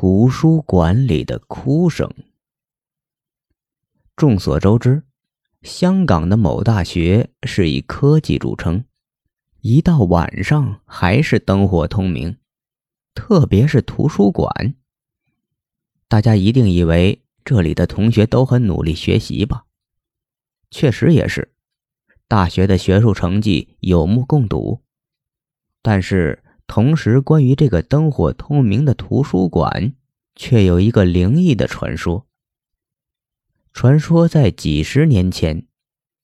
图书馆里的哭声。众所周知，香港的某大学是以科技著称，一到晚上还是灯火通明。特别是图书馆，大家一定以为这里的同学都很努力学习吧？确实也是，大学的学术成绩有目共睹。但是。同时，关于这个灯火通明的图书馆，却有一个灵异的传说。传说在几十年前，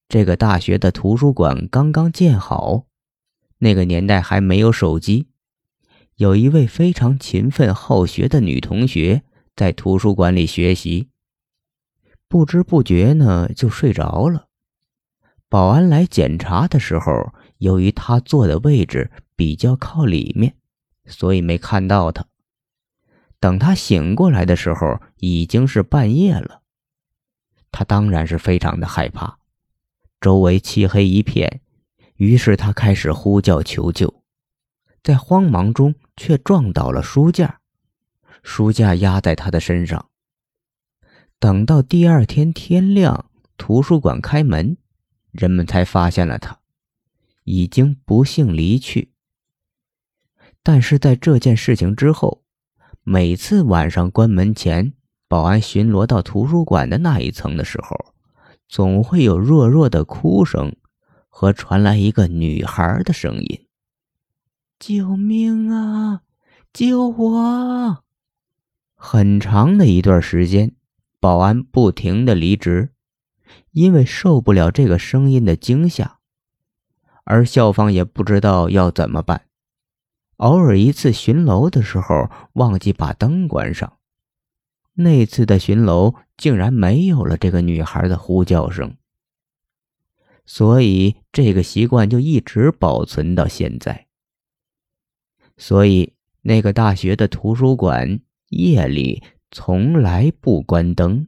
这个大学的图书馆刚刚建好，那个年代还没有手机。有一位非常勤奋好学的女同学在图书馆里学习，不知不觉呢就睡着了。保安来检查的时候，由于她坐的位置。比较靠里面，所以没看到他。等他醒过来的时候，已经是半夜了。他当然是非常的害怕，周围漆黑一片，于是他开始呼叫求救。在慌忙中，却撞倒了书架，书架压在他的身上。等到第二天天亮，图书馆开门，人们才发现了他，已经不幸离去。但是在这件事情之后，每次晚上关门前，保安巡逻到图书馆的那一层的时候，总会有弱弱的哭声，和传来一个女孩的声音：“救命啊，救我！”很长的一段时间，保安不停的离职，因为受不了这个声音的惊吓，而校方也不知道要怎么办。偶尔一次巡楼的时候，忘记把灯关上，那次的巡楼竟然没有了这个女孩的呼叫声，所以这个习惯就一直保存到现在。所以那个大学的图书馆夜里从来不关灯。